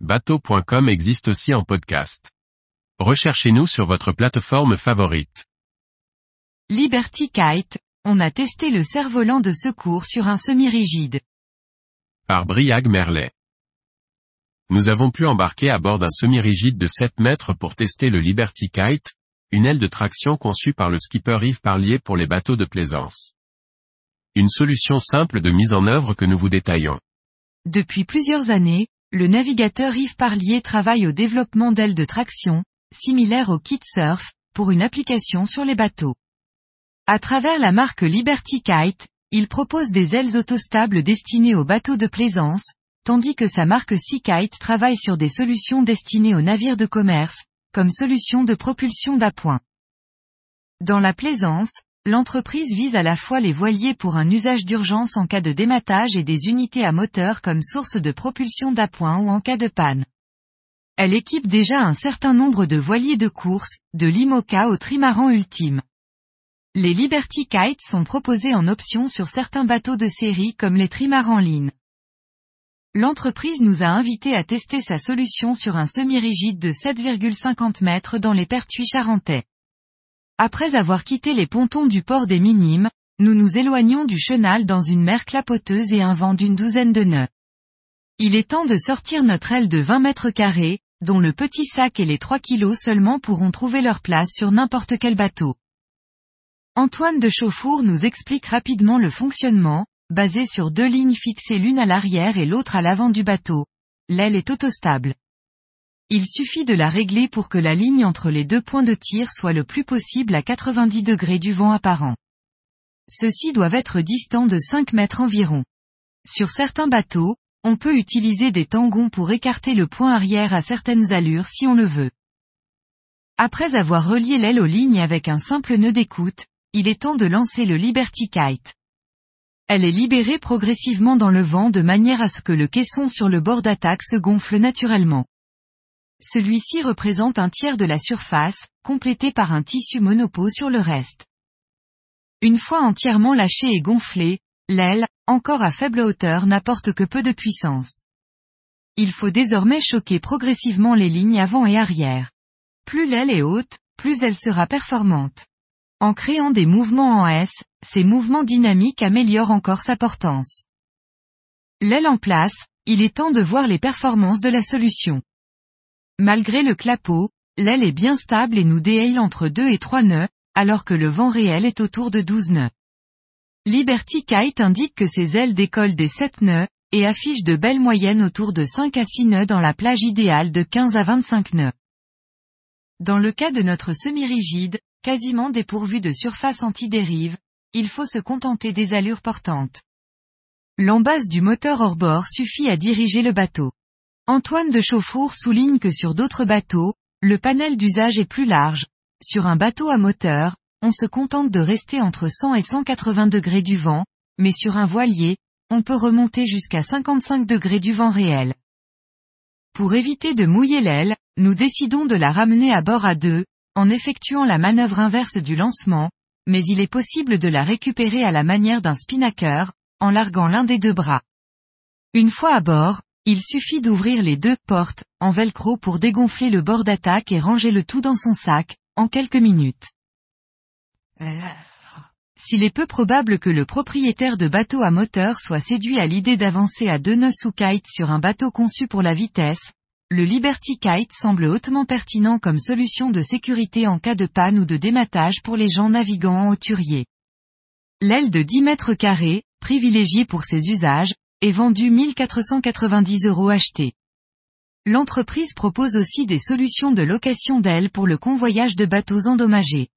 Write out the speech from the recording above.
bateau.com existe aussi en podcast. Recherchez-nous sur votre plateforme favorite. Liberty Kite, on a testé le cerf-volant de secours sur un semi-rigide. Par Briag Merlet. Nous avons pu embarquer à bord d'un semi-rigide de 7 mètres pour tester le Liberty Kite, une aile de traction conçue par le skipper Yves Parlier pour les bateaux de plaisance. Une solution simple de mise en œuvre que nous vous détaillons. Depuis plusieurs années, le navigateur Yves Parlier travaille au développement d'ailes de traction, similaires au kit surf, pour une application sur les bateaux. À travers la marque Liberty Kite, il propose des ailes autostables destinées aux bateaux de plaisance, tandis que sa marque Seakite travaille sur des solutions destinées aux navires de commerce, comme solution de propulsion d'appoint. Dans la plaisance, l'entreprise vise à la fois les voiliers pour un usage d'urgence en cas de dématage et des unités à moteur comme source de propulsion d'appoint ou en cas de panne. Elle équipe déjà un certain nombre de voiliers de course, de l'IMOCA au trimaran ultime. Les Liberty Kites sont proposés en option sur certains bateaux de série comme les trimarans Line. L'entreprise nous a invités à tester sa solution sur un semi-rigide de 7,50 mètres dans les Pertuis charentais. Après avoir quitté les pontons du port des Minimes, nous nous éloignons du chenal dans une mer clapoteuse et un vent d'une douzaine de nœuds. Il est temps de sortir notre aile de 20 mètres carrés, dont le petit sac et les 3 kilos seulement pourront trouver leur place sur n'importe quel bateau. Antoine de Chauffour nous explique rapidement le fonctionnement, basé sur deux lignes fixées l'une à l'arrière et l'autre à l'avant du bateau. L'aile est autostable. Il suffit de la régler pour que la ligne entre les deux points de tir soit le plus possible à 90 degrés du vent apparent. Ceux-ci doivent être distants de 5 mètres environ. Sur certains bateaux, on peut utiliser des tangons pour écarter le point arrière à certaines allures si on le veut. Après avoir relié l'aile aux lignes avec un simple nœud d'écoute, il est temps de lancer le Liberty Kite. Elle est libérée progressivement dans le vent de manière à ce que le caisson sur le bord d'attaque se gonfle naturellement. Celui-ci représente un tiers de la surface, complété par un tissu monopo sur le reste. Une fois entièrement lâchée et gonflée, l'aile, encore à faible hauteur n'apporte que peu de puissance. Il faut désormais choquer progressivement les lignes avant et arrière. Plus l'aile est haute, plus elle sera performante. En créant des mouvements en S, ces mouvements dynamiques améliorent encore sa portance. L'aile en place, il est temps de voir les performances de la solution. Malgré le clapot, l'aile est bien stable et nous déhaille entre 2 et 3 nœuds, alors que le vent réel est autour de 12 nœuds. Liberty Kite indique que ses ailes décollent des 7 nœuds, et affiche de belles moyennes autour de 5 à 6 nœuds dans la plage idéale de 15 à 25 nœuds. Dans le cas de notre semi-rigide, quasiment dépourvu de surface anti-dérive, il faut se contenter des allures portantes. L'embase du moteur hors-bord suffit à diriger le bateau. Antoine de Chauffour souligne que sur d'autres bateaux, le panel d'usage est plus large. Sur un bateau à moteur, on se contente de rester entre 100 et 180 degrés du vent, mais sur un voilier, on peut remonter jusqu'à 55 degrés du vent réel. Pour éviter de mouiller l'aile, nous décidons de la ramener à bord à deux, en effectuant la manœuvre inverse du lancement, mais il est possible de la récupérer à la manière d'un spinnaker, en larguant l'un des deux bras. Une fois à bord, il suffit d'ouvrir les deux portes, en velcro pour dégonfler le bord d'attaque et ranger le tout dans son sac, en quelques minutes. S'il est peu probable que le propriétaire de bateau à moteur soit séduit à l'idée d'avancer à deux nœuds sous kite sur un bateau conçu pour la vitesse, le Liberty Kite semble hautement pertinent comme solution de sécurité en cas de panne ou de dématage pour les gens naviguant en hauturier. L'aile de 10 mètres carrés, privilégiée pour ses usages, est vendue 1490 euros achetés. L'entreprise propose aussi des solutions de location d'ailes pour le convoyage de bateaux endommagés.